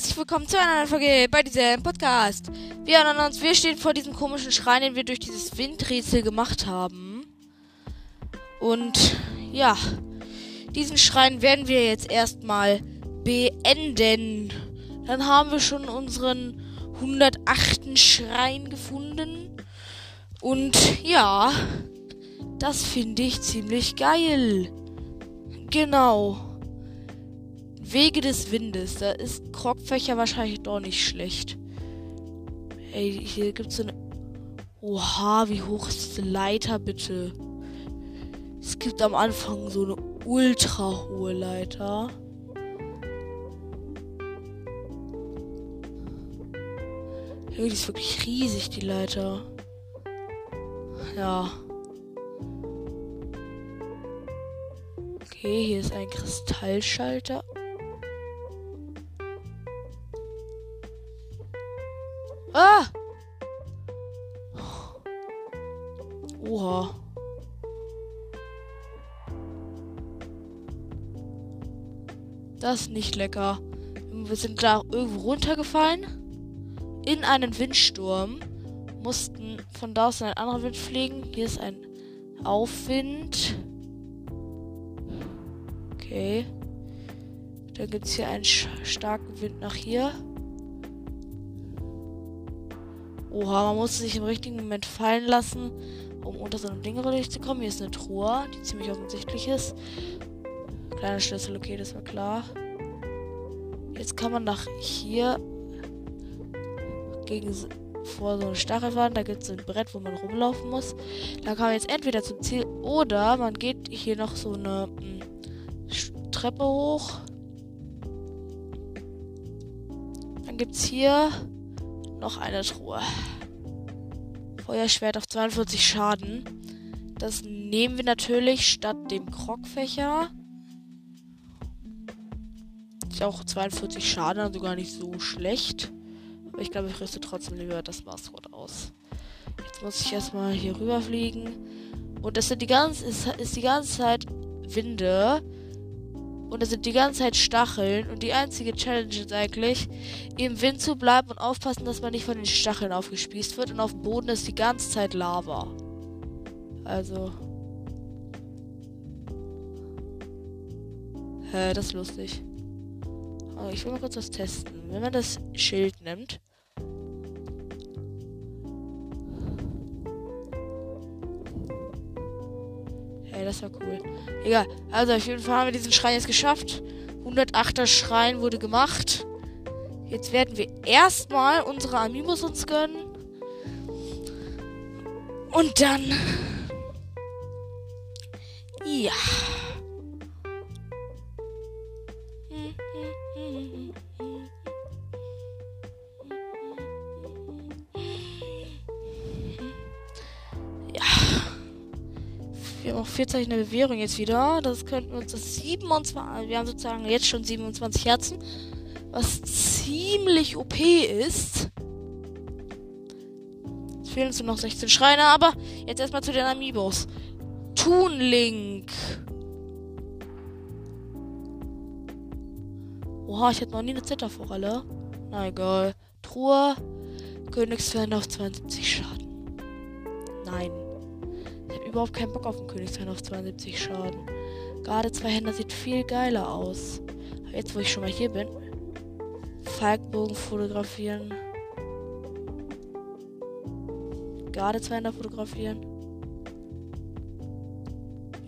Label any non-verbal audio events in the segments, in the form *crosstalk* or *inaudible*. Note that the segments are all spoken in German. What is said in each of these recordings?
herzlich willkommen zu einer neuen Folge bei diesem Podcast. Wir erinnern uns, wir stehen vor diesem komischen Schrein, den wir durch dieses Windrätsel gemacht haben. Und ja, diesen Schrein werden wir jetzt erstmal beenden. Dann haben wir schon unseren 108. Schrein gefunden. Und ja, das finde ich ziemlich geil. Genau. Wege des Windes. Da ist Krogfächer wahrscheinlich doch nicht schlecht. Ey, hier gibt's so eine. Oha, wie hoch ist diese Leiter bitte? Es gibt am Anfang so eine ultra hohe Leiter. Die ist wirklich riesig, die Leiter. Ja. Okay, hier ist ein Kristallschalter. Ah! Oha. Das ist nicht lecker. Wir sind da irgendwo runtergefallen. In einen Windsturm. Mussten von da aus in einen anderen Wind fliegen. Hier ist ein Aufwind. Okay. Dann gibt es hier einen starken Wind nach hier. Oha, man muss sich im richtigen Moment fallen lassen, um unter so einem Ding durchzukommen. Hier ist eine Truhe, die ziemlich offensichtlich ist. Kleiner Schlüssel, okay, das war klar. Jetzt kann man nach hier gegen vor so eine Stachelwand. Da gibt es ein Brett, wo man rumlaufen muss. Da kann man jetzt entweder zum Ziel oder man geht hier noch so eine m, hm, Treppe hoch. Dann gibt es hier noch eine Truhe. Feuerschwert auf 42 Schaden. Das nehmen wir natürlich statt dem Krogfächer. Ist auch 42 Schaden, also gar nicht so schlecht. Aber ich glaube, ich rüste trotzdem lieber das Maßrot aus. Jetzt muss ich erstmal hier rüberfliegen. Und das sind die ganze, ist, ist die ganze Zeit Winde. Und es sind die ganze Zeit Stacheln. Und die einzige Challenge ist eigentlich, im Wind zu bleiben und aufpassen, dass man nicht von den Stacheln aufgespießt wird. Und auf dem Boden ist die ganze Zeit Lava. Also. Hä, das ist lustig. Aber ich will mal kurz was testen. Wenn man das Schild nimmt. Ey, das war cool. Egal. Also auf jeden Fall haben wir diesen Schrein jetzt geschafft. 108er Schrein wurde gemacht. Jetzt werden wir erstmal unsere Amiibos uns gönnen. Und dann. Ja. Wir haben auch vier Zeichen der Bewährung jetzt wieder. Das könnten wir uns das 27. Wir haben sozusagen jetzt schon 27 Herzen. Was ziemlich OP ist. Es fehlen uns nur noch 16 Schreine, aber jetzt erstmal zu den Amiibos. Toon Link. Oha, ich hatte noch nie eine Zitterforelle. Na egal. Truhe. Königsfern auf 72 Schaden. Nein überhaupt keinen Bock auf den Königshain auf 72 Schaden. Gerade zwei Händer sieht viel geiler aus. Jetzt, wo ich schon mal hier bin, Falkbogen fotografieren. Gerade zwei Händer fotografieren.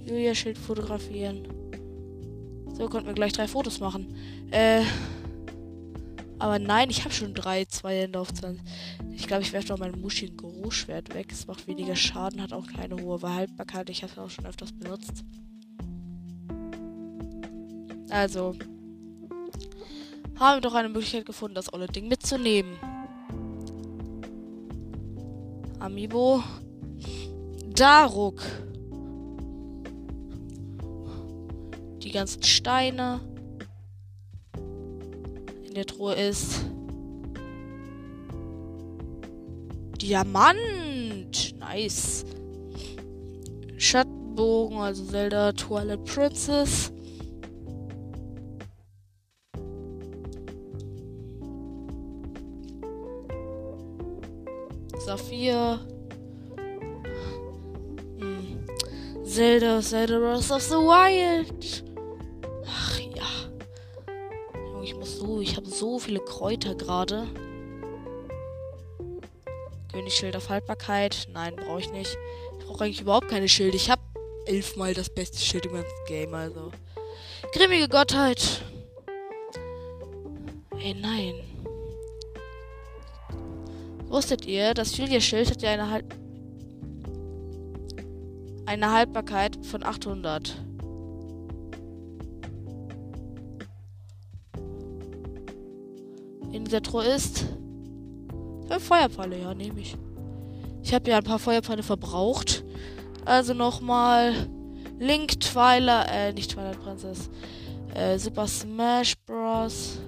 Julia Schild fotografieren. So konnten wir gleich drei Fotos machen. Äh. Aber nein, ich habe schon drei, zwei Hände auf 20. Ich glaube, ich werfe doch mein Mushin Guru-Schwert weg. Es macht weniger Schaden, hat auch keine hohe Haltbarkeit. Ich habe es auch schon öfters benutzt. Also. Haben wir doch eine Möglichkeit gefunden, das olle Ding mitzunehmen. Amiibo. Daruk. Die ganzen Steine in der Truhe ist. Diamant! Nice. Schattenbogen, also Zelda Twilight Princess. Saphir. Hm. Zelda, Zelda Breath of the Wild. So, viele Kräuter gerade. Königsschild auf Haltbarkeit. Nein, brauche ich nicht. Ich brauche eigentlich überhaupt keine Schilde. Ich habe elfmal das beste Schild im ganzen Game, also. Grimmige Gottheit. Ey, nein. Wusstet ihr, das Julia-Schild hat ja eine, Hal eine Haltbarkeit von 800. Dieser Truhe ist äh, Feuerpfeile, ja, nehme ich. Ich habe ja ein paar Feuerpfeile verbraucht. Also nochmal Link Twilight, äh, nicht Twilight Princess. Äh, Super Smash Bros.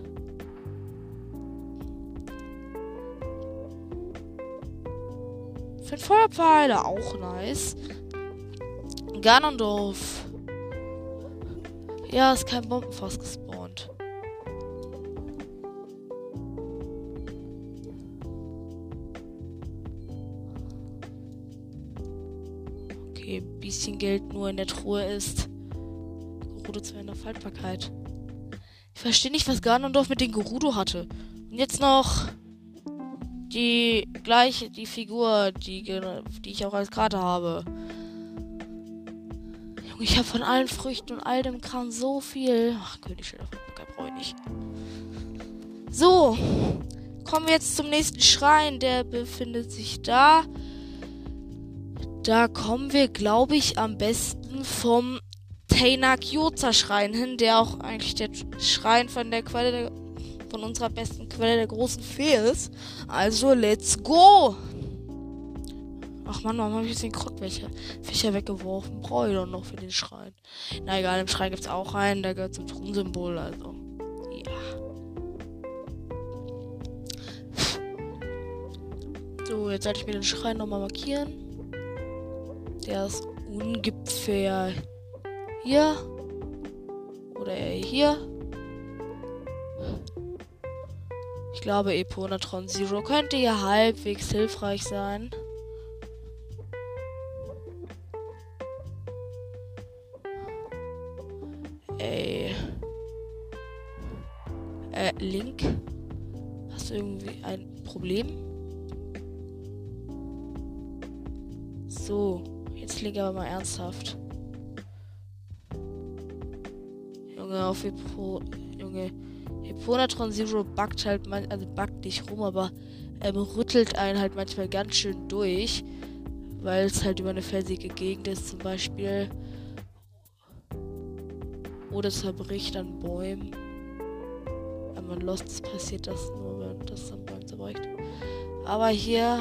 Für Feuerpfeile auch nice. Ganondorf. Ja, ist kein Bombenfass gespawnt. Bisschen Geld nur in der Truhe ist. Gerudo 2 in Faltbarkeit. Ich verstehe nicht, was Ganondorf mit dem Gerudo hatte. Und jetzt noch die gleiche, die Figur, die, die ich auch als Karte habe. Junge, ich habe von allen Früchten und all dem Kram so viel. Ach, Königsschilder brauche ich nicht. So, kommen wir jetzt zum nächsten Schrein. Der befindet sich da. Da kommen wir, glaube ich, am besten vom Teina Kyoza Schrein hin, der auch eigentlich der Schrein von der Quelle der von unserer besten Quelle der großen Fee ist. Also, let's go! Ach man, warum habe ich jetzt den Krogfächer Fischer weggeworfen? Brauche ich doch noch für den Schrein. Na egal, im Schrein gibt es auch einen, der gehört zum Thronsymbol, also. Ja. So, jetzt sollte ich mir den Schrein nochmal markieren. Der ist ungefähr hier. Oder hier. Ich glaube, Eponatron Zero könnte hier halbwegs hilfreich sein. Ey. Äh, Link? Hast du irgendwie ein Problem? So, Link aber mal ernsthaft. Junge, auf Epo. Junge. Eponatron Zero buggt halt, man, also buggt nicht rum, aber ähm, rüttelt einen halt manchmal ganz schön durch, weil es halt über eine felsige Gegend ist zum Beispiel. Oder zerbricht an Bäumen. Wenn man lost passiert das nur, wenn das an Bäumen zerbricht. Aber hier,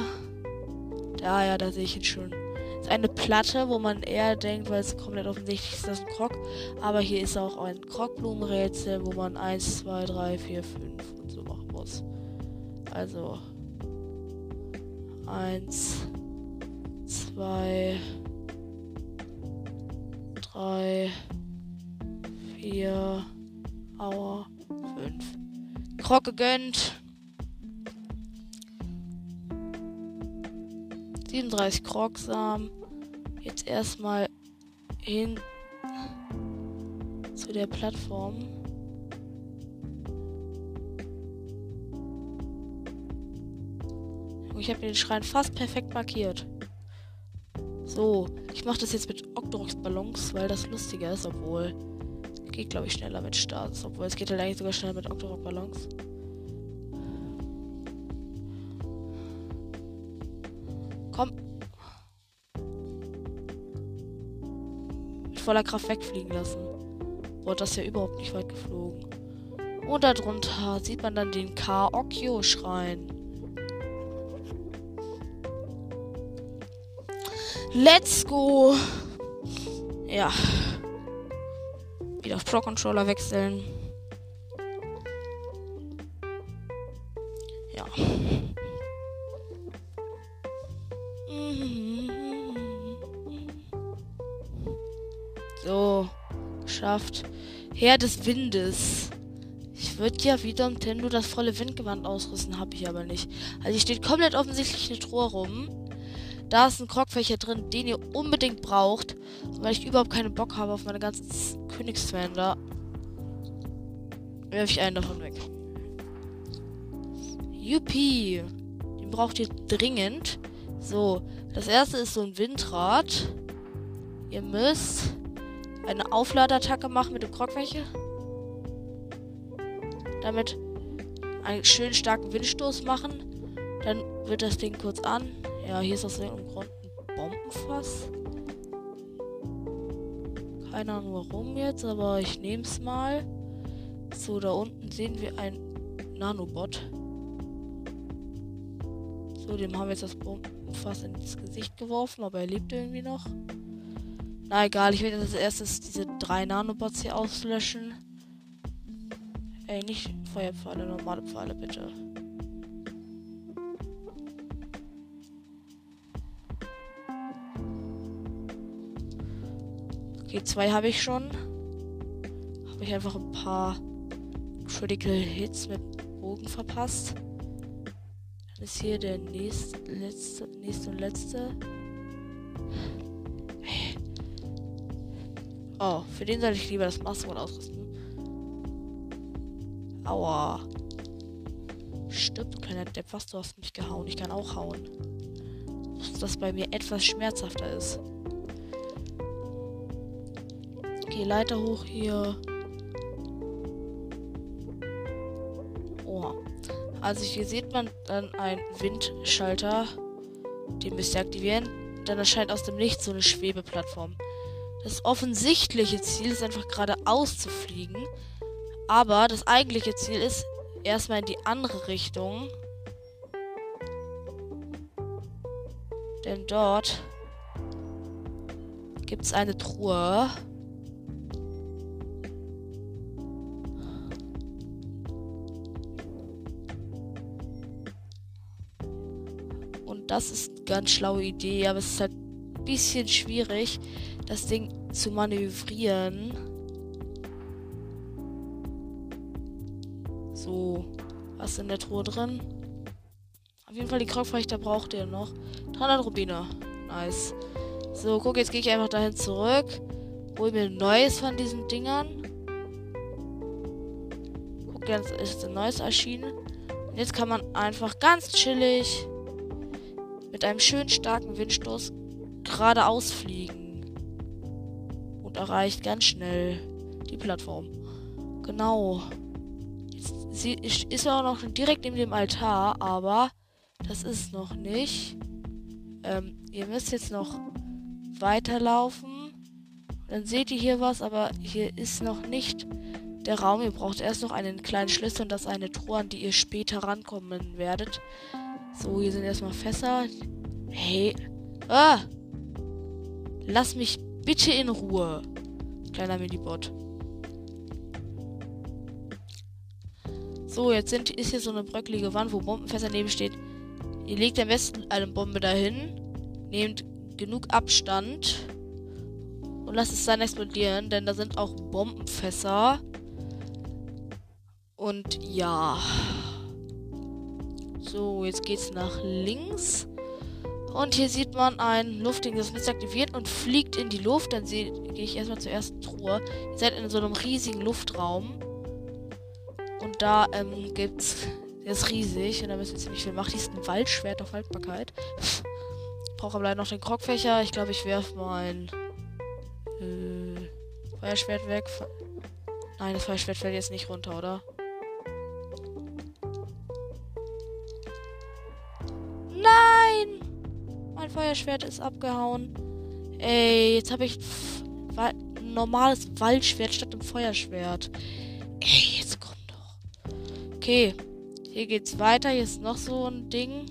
da ja, da sehe ich ihn schon ist eine Platte, wo man eher denkt, weil es komplett offensichtlich ist, das ein Krog. Aber hier ist auch ein Krogblumenrätsel, wo man 1, 2, 3, 4, 5 und so machen muss. Also 1, 2, 3, 4, Aua, 5. Krog gegönnt. 37 Krogsamen. Jetzt erstmal hin zu der Plattform. Ich habe den Schrein fast perfekt markiert. So, ich mache das jetzt mit Octorox Ballons, weil das lustiger ist, obwohl geht glaube ich schneller mit Starts, obwohl es geht halt eigentlich sogar schneller mit Octorox voller Kraft wegfliegen lassen. Boah, das ist ja überhaupt nicht weit geflogen. Und darunter sieht man dann den Kaokyo-Schrein. Let's go! Ja. Wieder auf Pro-Controller wechseln. Ja. So, geschafft. Herr des Windes. Ich würde ja wieder Nintendo das volle Windgewand ausrüsten, habe ich aber nicht. Also hier steht komplett offensichtlich eine Truhe rum. Da ist ein Krogfächer drin, den ihr unbedingt braucht. Weil ich überhaupt keinen Bock habe auf meine ganzen Königsfan da, werfe ich einen davon weg. Yuppie. Den braucht ihr dringend. So, das erste ist so ein Windrad. Ihr müsst eine Aufladeattacke machen mit dem Krogfächer. Damit einen schönen starken Windstoß machen. Dann wird das Ding kurz an. Ja, hier ist aus irgendeinem Grund ein Bombenfass. Keine Ahnung warum jetzt, aber ich nehme es mal. So, da unten sehen wir ein Nanobot. So, dem haben wir jetzt das Bombenfass ins Gesicht geworfen, aber er lebt irgendwie noch. Na egal, ich werde als erstes diese drei Nanobots hier auslöschen. Ey, nicht Feuerpfeile, normale Pfeile bitte. Okay, zwei habe ich schon. Habe ich einfach ein paar Critical Hits mit Bogen verpasst. Dann ist hier der nächste, letzte, nächste und letzte. Oh, für den soll ich lieber das Mastermod ausrüsten. Aua. Stimmt, kleiner Depp, was du hast mich gehauen. Ich kann auch hauen. Das bei mir etwas schmerzhafter ist. Okay, Leiter hoch hier. Oh. Also hier sieht man dann einen Windschalter. Den müsst ihr aktivieren. Dann erscheint aus dem Nichts so eine Schwebeplattform. Das offensichtliche Ziel ist einfach geradeaus zu fliegen. Aber das eigentliche Ziel ist erstmal in die andere Richtung. Denn dort gibt es eine Truhe. Und das ist eine ganz schlaue Idee, aber es ist halt ein bisschen schwierig, das Ding zu manövrieren. So, was ist in der Truhe drin? Auf jeden Fall die Krogfechter braucht ihr noch. 300 Rubine. Nice. So, guck, jetzt gehe ich einfach dahin zurück. Hol mir ein neues von diesen Dingern. Guck, jetzt ist ein neues erschienen. Und jetzt kann man einfach ganz chillig mit einem schönen starken Windstoß geradeaus fliegen und erreicht ganz schnell die Plattform. Genau. Jetzt, ist ja auch noch direkt neben dem Altar, aber das ist noch nicht. Ähm, ihr müsst jetzt noch weiterlaufen. Dann seht ihr hier was, aber hier ist noch nicht der Raum. Ihr braucht erst noch einen kleinen Schlüssel und das eine Truhe, an die ihr später rankommen werdet. So, hier sind erstmal Fässer. Hey. Ah! Lass mich Bitte in Ruhe. Kleiner Minibot. So, jetzt sind, ist hier so eine bröcklige Wand, wo Bombenfässer neben steht. Ihr legt am besten eine Bombe dahin. Nehmt genug Abstand. Und lasst es dann explodieren, denn da sind auch Bombenfässer. Und ja. So, jetzt geht's nach links. Und hier sieht man ein Luftding, das ist aktiviert und fliegt in die Luft. Dann gehe ich erstmal zur ersten Truhe. Ihr seid in so einem riesigen Luftraum. Und da ähm, gibt's. Der ist riesig und da müssen wir ziemlich viel machen. Hier ist ein Waldschwert auf Haltbarkeit. Ich brauche aber leider noch den Krogfächer. Ich glaube, ich werfe mein äh, Feuerschwert weg. Nein, das Feuerschwert fällt jetzt nicht runter, oder? Feuerschwert ist abgehauen. Ey, jetzt habe ich ein normales Waldschwert statt dem Feuerschwert. Ey, jetzt komm doch. Okay, hier geht's weiter. Hier ist noch so ein Ding.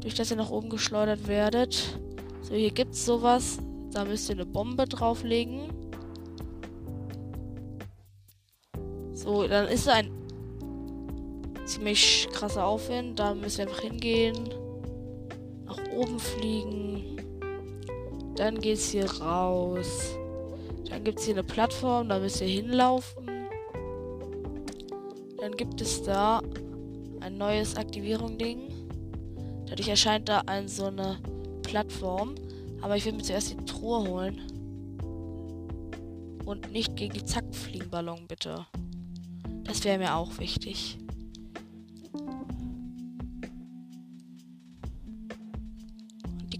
Durch das ihr nach oben geschleudert werdet. So, hier gibt's sowas. Da müsst ihr eine Bombe drauflegen. So, dann ist ein ziemlich krasser Aufwind. Da müsst ihr einfach hingehen oben fliegen. Dann geht's hier raus. Dann gibt es hier eine Plattform, da müsst ihr hinlaufen. Dann gibt es da ein neues Aktivierung-Ding. Dadurch erscheint da ein, so eine Plattform. Aber ich will mir zuerst die Truhe holen. Und nicht gegen die Zackfliegenballon, bitte. Das wäre mir auch wichtig.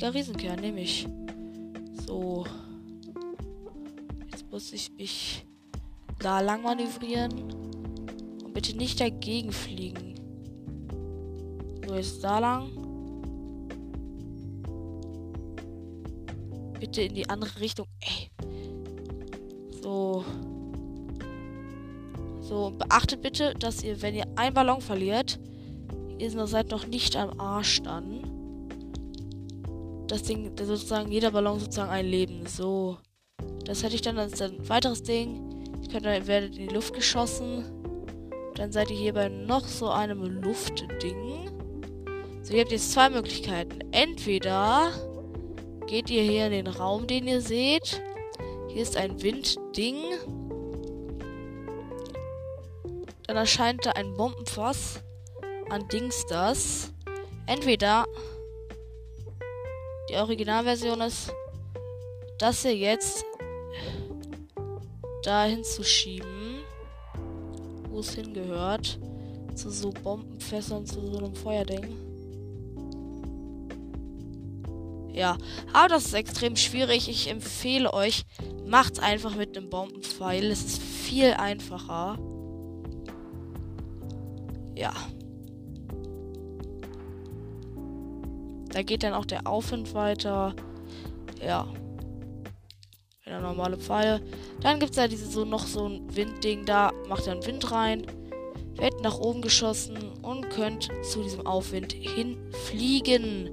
Und die Riesenkern nehme ich. So. Jetzt muss ich mich da lang manövrieren. Und bitte nicht dagegen fliegen. So, jetzt da lang. Bitte in die andere Richtung. Ey. So. So, beachtet bitte, dass ihr, wenn ihr einen Ballon verliert, ihr seid noch nicht am Arsch dann. Das Ding, sozusagen, jeder Ballon sozusagen ein Leben. So. Das hätte ich dann als ein weiteres Ding. Ich könnte, werdet in die Luft geschossen. Dann seid ihr hier bei noch so einem Luftding. So, ihr habt jetzt zwei Möglichkeiten. Entweder geht ihr hier in den Raum, den ihr seht. Hier ist ein Windding. Dann erscheint da ein Bombenfass an Dingsters. Entweder die Originalversion ist, das hier jetzt dahin zu schieben, wo es hingehört. Zu so Bombenfässern, zu so einem Feuerding. Ja, aber das ist extrem schwierig. Ich empfehle euch, macht's einfach mit einem Bombenpfeil. Es ist viel einfacher. Ja. Da geht dann auch der Aufwind weiter. Ja. Der normale Pfeil. Dann gibt es da diese so noch so ein Windding. Da macht einen Wind rein. Wird nach oben geschossen und könnt zu diesem Aufwind hinfliegen.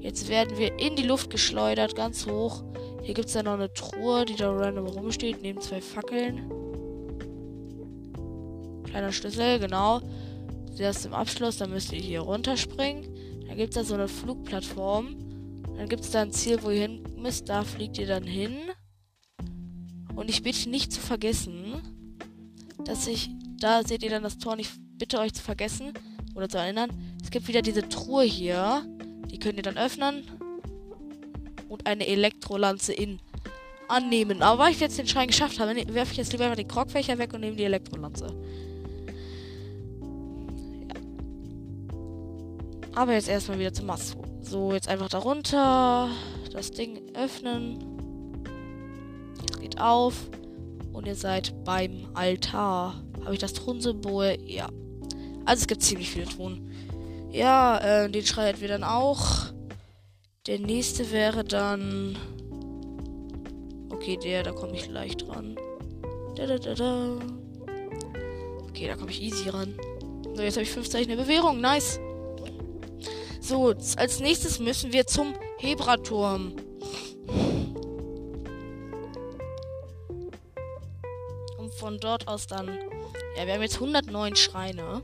Jetzt werden wir in die Luft geschleudert, ganz hoch. Hier gibt es dann noch eine Truhe, die da random rumsteht, neben zwei Fackeln. Kleiner Schlüssel, genau. Der ist im Abschluss, dann müsst ihr hier runterspringen. Dann gibt es da so eine Flugplattform. Dann gibt es da ein Ziel, wo ihr hin müsst. Da fliegt ihr dann hin. Und ich bitte nicht zu vergessen, dass ich. Da seht ihr dann das Tor nicht. Bitte euch zu vergessen oder zu erinnern. Es gibt wieder diese Truhe hier. Die könnt ihr dann öffnen. Und eine Elektrolanze in annehmen. Aber weil ich jetzt den Schrein geschafft habe, werfe ich jetzt lieber einfach den Krogfächer weg und nehme die Elektrolanze. Aber jetzt erstmal wieder zum Masu. So, jetzt einfach darunter. Das Ding öffnen. geht auf. Und ihr seid beim Altar. Habe ich das Thronsymbol? Ja. Also es gibt ziemlich viele Thronen. Ja, äh, den schreiben wir dann auch. Der nächste wäre dann. Okay, der, da komme ich leicht ran. Da, da, da, da. Okay, da komme ich easy ran. So, jetzt habe ich fünf Zeichen der Bewährung. Nice. So, als nächstes müssen wir zum Hebraturm. Und von dort aus dann. Ja, wir haben jetzt 109 Schreine.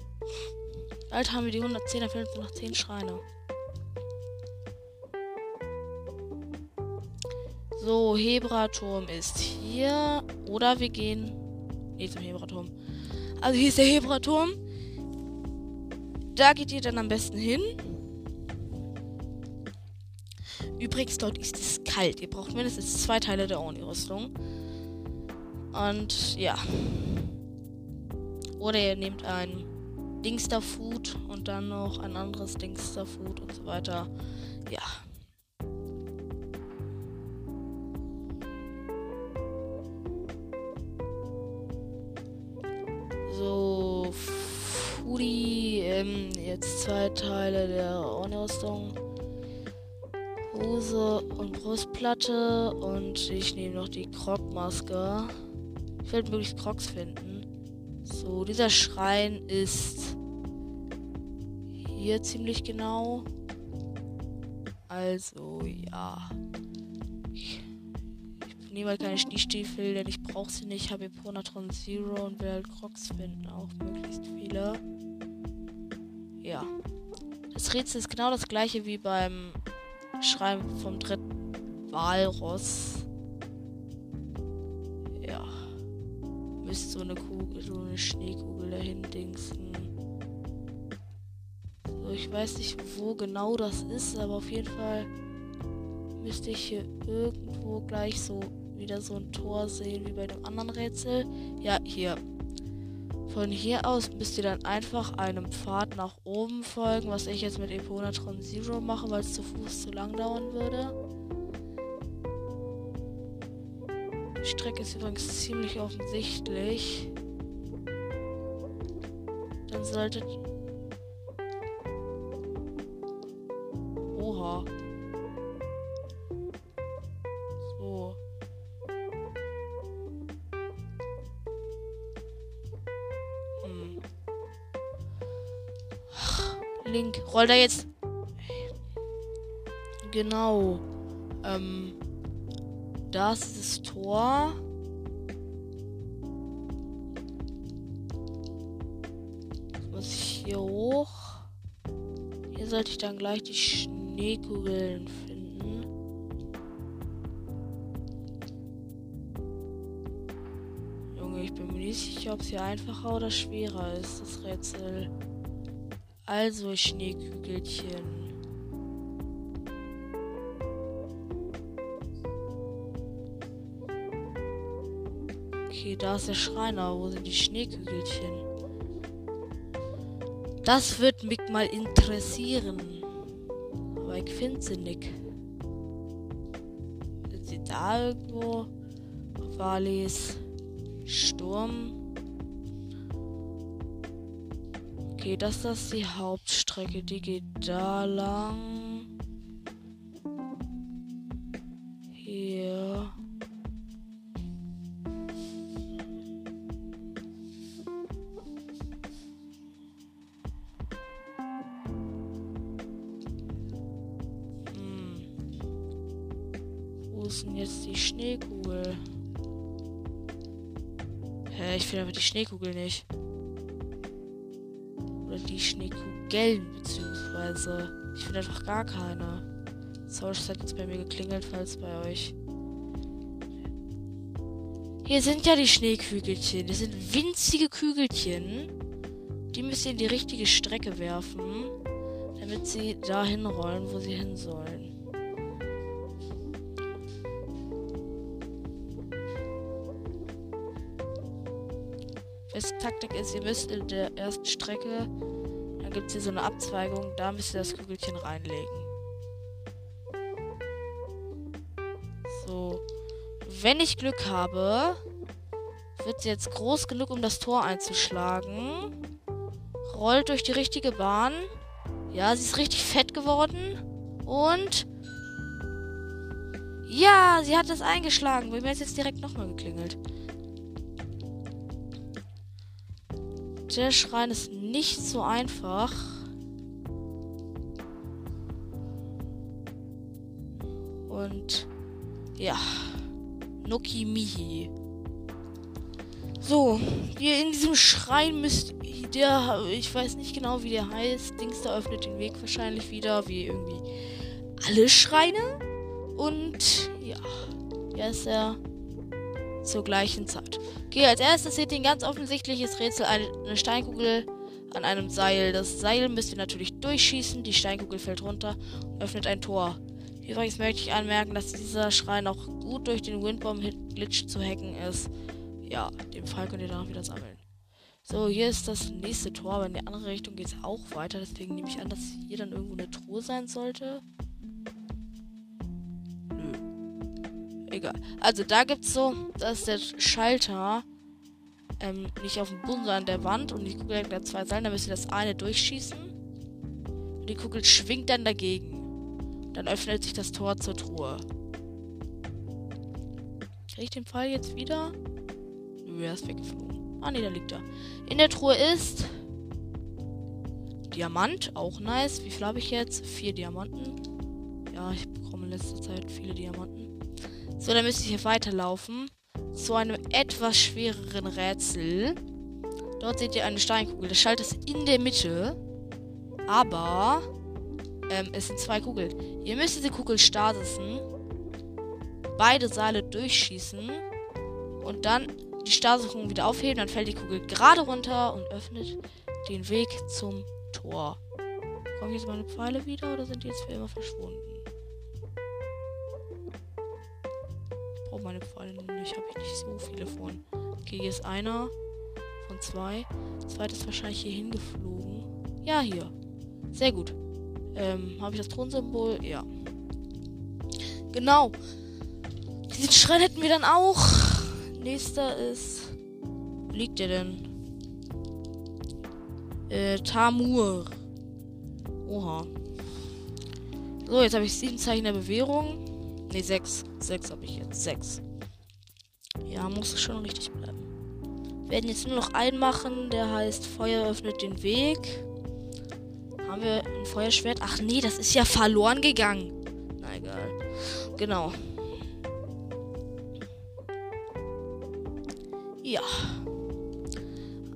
Bald haben wir die 110, da fehlen uns noch 10 Schreine. So, Hebraturm ist hier. Oder wir gehen. Nee, zum Hebraturm. Also hier ist der Hebraturm. Da geht ihr dann am besten hin. Übrigens, dort ist es kalt. Ihr braucht mindestens zwei Teile der Oni-Rüstung. Und ja. Oder ihr nehmt ein Dingster Food und dann noch ein anderes Dingster Food und so weiter. Ja. So, Foodie, ähm, jetzt zwei Teile der Ohrenrüstung. Brustplatte und ich nehme noch die Krogmaske. Ich werde möglichst Crocs finden. So, dieser Schrein ist hier ziemlich genau. Also, ja. Ich, ich nehme halt keine Schneestiefel, denn ich brauche sie nicht. Ich habe Pronatron Zero und will halt Crocs finden. Auch möglichst viele. Ja. Das Rätsel ist genau das gleiche wie beim Schrein vom dritten Walross. müsst so eine Kugel, so eine Schneekugel dahin dingsen. So, ich weiß nicht, wo genau das ist, aber auf jeden Fall müsste ich hier irgendwo gleich so wieder so ein Tor sehen wie bei dem anderen Rätsel. Ja, hier. Von hier aus müsst ihr dann einfach einem Pfad nach oben folgen, was ich jetzt mit Eponatron Zero mache, weil es zu Fuß zu lang dauern würde. Strecke ist übrigens ziemlich offensichtlich. Dann solltet... Oha. So. Hm. Link, roll da jetzt. Genau. Ähm. Das ist das Tor. Jetzt muss ich hier hoch. Hier sollte ich dann gleich die Schneekugeln finden. Junge, ich bin mir nicht sicher, ob es hier einfacher oder schwerer ist, das Rätsel. Also, Schneekügelchen. Da ist der Schreiner. Wo sind die Schneekügelchen? Das wird mich mal interessieren. Aber ich finde sie nicht. Sind sie da irgendwo? Walis Sturm. Okay, das, das ist die Hauptstrecke. Die geht da lang. Denn jetzt die Schneekugel? Hä, ich finde aber die Schneekugel nicht. Oder die Schneekugeln, beziehungsweise. Ich finde einfach gar keine. Sorry, es hat jetzt bei mir geklingelt, falls bei euch. Hier sind ja die Schneekügelchen. Das sind winzige Kügelchen. Die müsst ihr in die richtige Strecke werfen, damit sie dahin rollen, wo sie hin sollen. Taktik ist, ihr müsst in der ersten Strecke, dann gibt es hier so eine Abzweigung, da müsst ihr das Kügelchen reinlegen. So. Wenn ich Glück habe, wird sie jetzt groß genug, um das Tor einzuschlagen. Rollt durch die richtige Bahn. Ja, sie ist richtig fett geworden. Und. Ja, sie hat es eingeschlagen. Bei mir ist jetzt direkt nochmal geklingelt. Der Schrein ist nicht so einfach. Und ja, Noki Mihi. So, hier in diesem Schrein müsst der, ich weiß nicht genau, wie der heißt. Dings da öffnet den Weg wahrscheinlich wieder, wie irgendwie alle Schreine. Und ja, hier ist er zur gleichen Zeit. Okay, als erstes seht ihr ein ganz offensichtliches Rätsel, eine Steinkugel an einem Seil. Das Seil müsst ihr natürlich durchschießen, die Steinkugel fällt runter und öffnet ein Tor. Übrigens möchte ich anmerken, dass dieser Schrein auch gut durch den Windbomb-Glitch zu hacken ist. Ja, den Fall könnt ihr dann auch wieder sammeln. So, hier ist das nächste Tor, aber in die andere Richtung geht es auch weiter. Deswegen nehme ich an, dass hier dann irgendwo eine Truhe sein sollte. Egal. Also da gibt es so, dass der Schalter ähm, nicht auf dem Boden, sondern an der Wand und die Kugel hängt an zwei Seilen. Da müsst ihr das eine durchschießen. Und die Kugel schwingt dann dagegen. Dann öffnet sich das Tor zur Truhe. Kriege ich den Pfeil jetzt wieder? Nö, er ist weggeflogen. Ah, ne, da liegt er. In der Truhe ist Diamant, auch nice. Wie viel habe ich jetzt? Vier Diamanten. Ja, ich bekomme in letzter Zeit viele Diamanten. So, dann müsste ich hier weiterlaufen. Zu einem etwas schwereren Rätsel. Dort seht ihr eine Steinkugel. Der Schalter ist in der Mitte. Aber ähm, es sind zwei Kugeln. Ihr müsst diese Kugel stasissen. Beide Seile durchschießen. Und dann die Starsicherung wieder aufheben, dann fällt die Kugel gerade runter und öffnet den Weg zum Tor. Kommen jetzt meine Pfeile wieder oder sind die jetzt für immer verschwunden? Meine Pfeile nicht, habe ich nicht so viele von. Okay, hier ist einer von zwei. Zweit ist wahrscheinlich hier hingeflogen. Ja, hier. Sehr gut. Ähm, habe ich das Thronsymbol? Ja. Genau. Diesen Schrein hätten wir dann auch. Nächster ist. Wo liegt der denn? Äh, Tamur. Oha. So, jetzt habe ich sieben Zeichen der Bewährung. Ne, sechs. Sechs habe ich jetzt. Sechs. Ja, muss schon richtig bleiben. Wir werden jetzt nur noch einen machen, der heißt Feuer öffnet den Weg. Haben wir ein Feuerschwert? Ach nee, das ist ja verloren gegangen. Na egal. Genau. Ja.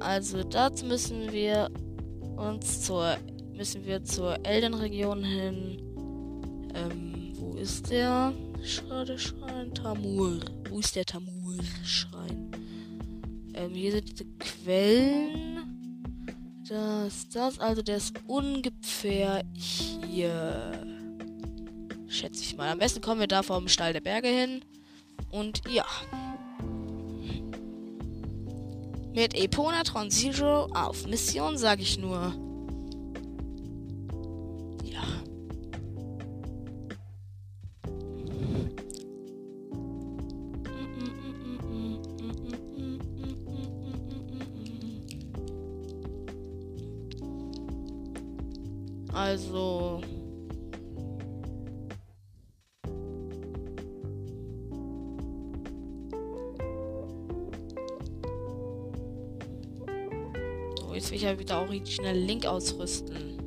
Also dazu müssen wir uns zur müssen wir zur Eldenregion hin. Ähm, ist der Schade Schrein? Tamur. Wo ist der Tamur-Schrein? Ähm, hier sind diese Quellen. Das, das, also der ist ungefähr hier. Schätze ich mal. Am besten kommen wir da vom Stall der Berge hin. Und ja. Mit Epona Zero auf Mission, sage ich nur. Original Link ausrüsten.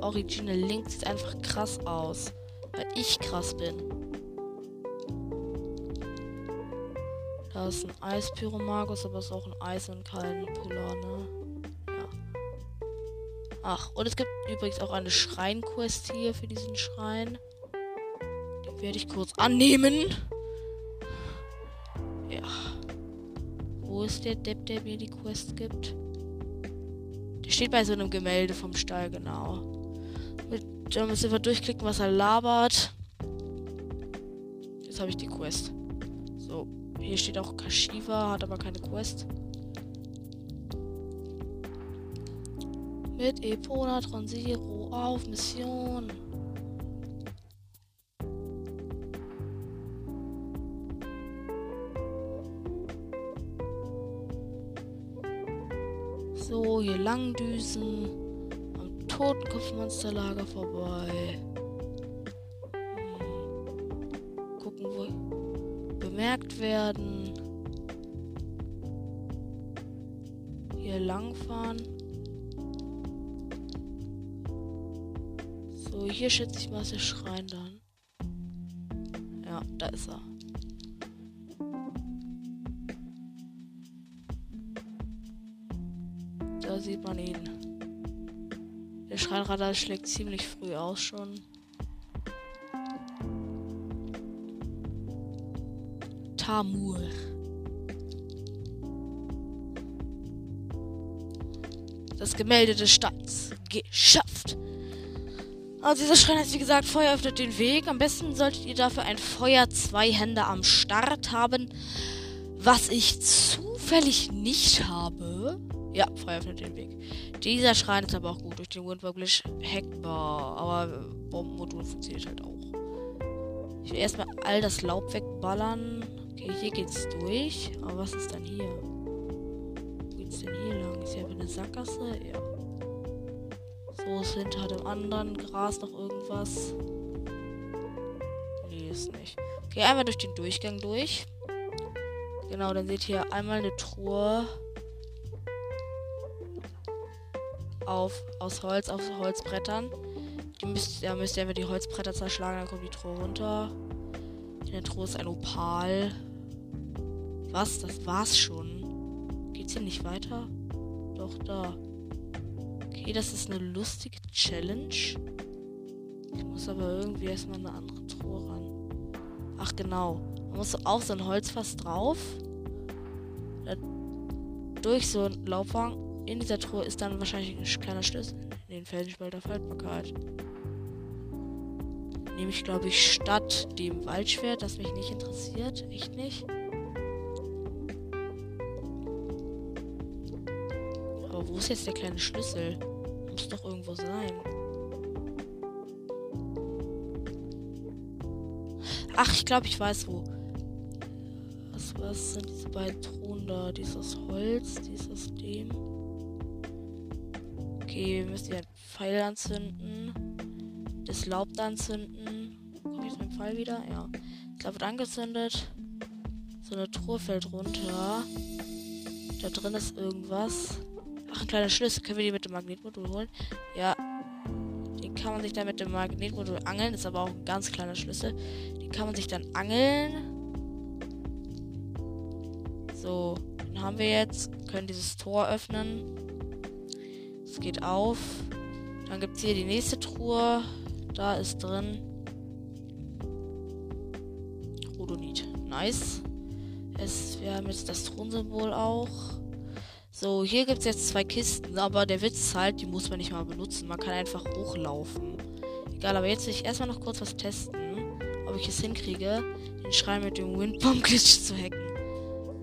Original Link sieht einfach krass aus. Weil ich krass bin. Da ist ein Eispyromagus, aber es ist auch ein Eis und kein Polar, ne? Ja. Ach, und es gibt übrigens auch eine Schreinquest hier für diesen Schrein. Die werde ich kurz annehmen. Ja. Wo ist der Depp, der mir die Quest gibt? Steht bei so einem Gemälde vom Stall, genau. Mit, da müssen wir durchklicken, was er labert. Jetzt habe ich die Quest. So, hier steht auch Kashiva, hat aber keine Quest. Mit Epona Transiro auf Mission. So, hier lang düsen. Am Totenkopfmonsterlager vorbei. Hm. Gucken, wo bemerkt werden. Hier lang fahren. So, hier schätze ich mal, ist der Schrein dann. Der Schreinradar schlägt ziemlich früh aus schon. Tamur. Das Gemälde des Steins. Geschafft. Also dieser Schrein heißt wie gesagt, Feuer öffnet den Weg. Am besten solltet ihr dafür ein Feuer zwei Hände am Start haben. Was ich zufällig nicht habe. Ja, Feuer öffnet den Weg. Dieser Schrein ist aber auch gut durch den Windbubblish hackbar. Aber Bombenmodul funktioniert halt auch. Ich will erstmal all das Laub wegballern. Okay, hier geht's durch. Aber was ist dann hier? Wo geht's denn hier lang? Ist hier eine Sackgasse? Ja. So ist hinter dem anderen Gras noch irgendwas. Nee, ist nicht. Okay, einmal durch den Durchgang durch. Genau, dann seht ihr einmal eine Truhe. Auf, aus Holz, auf Holzbrettern. Die müsst, da müsst ihr einfach die Holzbretter zerschlagen, dann kommt die Truhe runter. In der Truhe ist ein Opal. Was? Das war's schon. Geht's hier nicht weiter? Doch, da. Okay, das ist eine lustige Challenge. Ich muss aber irgendwie erstmal eine andere Truhe ran. Ach genau. Man muss auf so ein Holzfass drauf. Durch so einen Laufwagen in dieser Truhe ist dann wahrscheinlich ein kleiner Schlüssel in den Felsenspalter Verfügbarkeit. Nehme ich, glaube ich, statt dem Waldschwert, das mich nicht interessiert. Echt nicht. Aber wo ist jetzt der kleine Schlüssel? Muss doch irgendwo sein. Ach, ich glaube, ich weiß wo. Was, was sind diese beiden Thronen da? Dieses Holz, dieses Dem. Okay, wir müssen hier Pfeil anzünden. Das Laub anzünden. Komme ich mit dem Pfeil wieder? Ja. Das Laub wird angezündet. So eine Truhe fällt runter. Da drin ist irgendwas. Ach, ein kleiner Schlüssel. Können wir die mit dem Magnetmodul holen? Ja. Den kann man sich dann mit dem Magnetmodul angeln. Ist aber auch ein ganz kleiner Schlüssel. Den kann man sich dann angeln. So, den haben wir jetzt. Können dieses Tor öffnen. Geht auf. Dann gibt es hier die nächste Truhe. Da ist drin. Rhodonit. Nice. Es, wir haben jetzt das Thronsymbol auch. So, hier gibt es jetzt zwei Kisten, aber der Witz ist halt, die muss man nicht mal benutzen. Man kann einfach hochlaufen. Egal, aber jetzt will ich erstmal noch kurz was testen, ob ich es hinkriege, den Schrein mit dem Windbomb Glitch *laughs* zu hacken.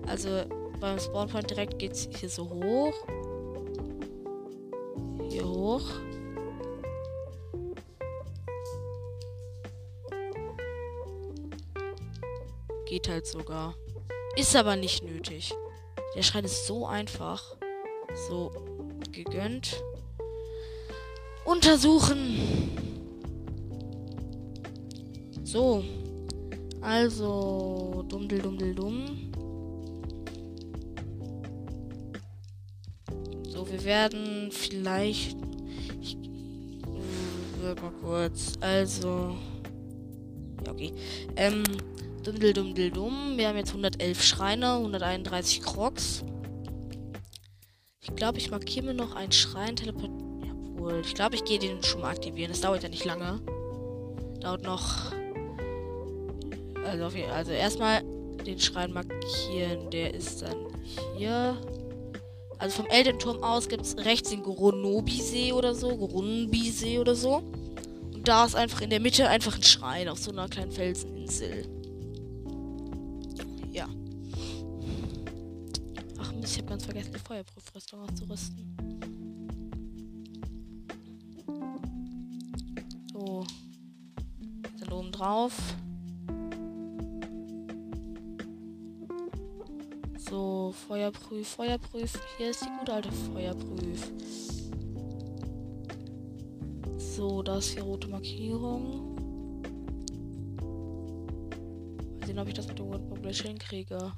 Also beim Spawnpoint direkt geht es hier so hoch. Hoch. Geht halt sogar. Ist aber nicht nötig. Der Schrein ist so einfach. So, gegönnt. Untersuchen. So. Also, dummdel, dummdel, dumm. So, wir werden vielleicht. Warte mal kurz. Also. Ja, okay. Ähm. Dummdel, dummdel, dumm. Wir haben jetzt 111 Schreine, 131 Crocs. Ich glaube, ich markiere mir noch einen Schrein. Teleport. Jawohl. Ich glaube, ich gehe den schon mal aktivieren. Das dauert ja nicht lange. Dauert noch. Also, also erstmal den Schrein markieren. Der ist dann hier. Also vom Eldenturm aus gibt es rechts den Goronobi-See oder so. Goronbi-See oder so. Da ist einfach in der Mitte einfach ein Schrein auf so einer kleinen Felseninsel. Ich habe ganz vergessen, die Feuerprüfrüstung auszurüsten. So. Sind oben drauf. So, Feuerprüf, Feuerprüf. Hier ist die gute alte Feuerprüf. So, da ist die rote Markierung. Mal sehen, ob ich das mit dem Windbubble hinkriege.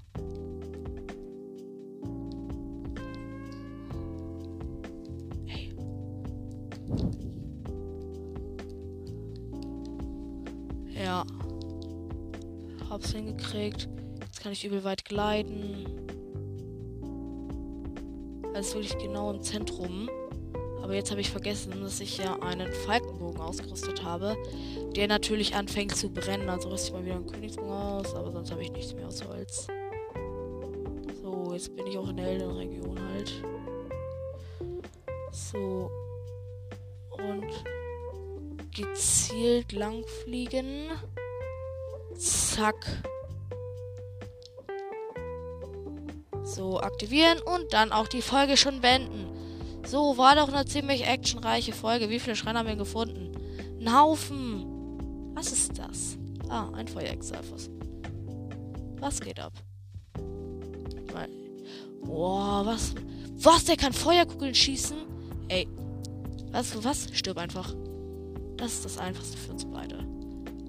hab's hingekriegt. Jetzt kann ich übel weit gleiten. Also wirklich genau im Zentrum. Aber jetzt habe ich vergessen, dass ich ja einen Falkenbogen ausgerüstet habe, der natürlich anfängt zu brennen. Also rüste ich mal wieder einen Königsbogen aus, aber sonst habe ich nichts mehr aus Holz. So, jetzt bin ich auch in der Eldenregion halt. So. Und gezielt langfliegen. Zack. So, aktivieren und dann auch die Folge schon beenden. So, war doch eine ziemlich actionreiche Folge. Wie viele Schreine haben wir gefunden? Ein Haufen. Was ist das? Ah, ein Feuerexalfus. Was geht ab? Boah, was? Was? Der kann Feuerkugeln schießen? Ey. Was? Was? Stirb einfach. Das ist das Einfachste für uns beide.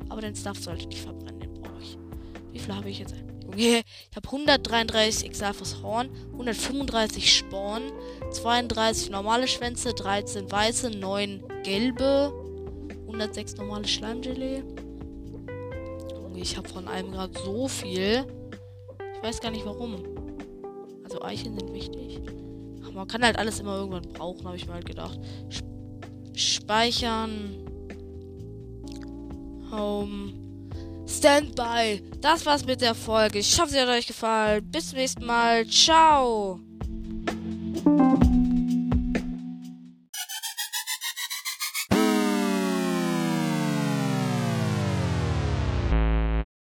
Aber den Stuff sollte nicht verbrennen. Wie viel habe ich jetzt? Junge, ich habe 133 Xalphus Horn, 135 Sporn, 32 normale Schwänze, 13 weiße, 9 gelbe, 106 normale Schleimgelee. Junge, ich habe von allem gerade so viel. Ich weiß gar nicht warum. Also Eicheln sind wichtig. Ach, man kann halt alles immer irgendwann brauchen, habe ich mal halt gedacht. Speichern. Home. Standby. Das war's mit der Folge. Ich hoffe, sie hat euch gefallen. Bis zum nächsten Mal. Ciao.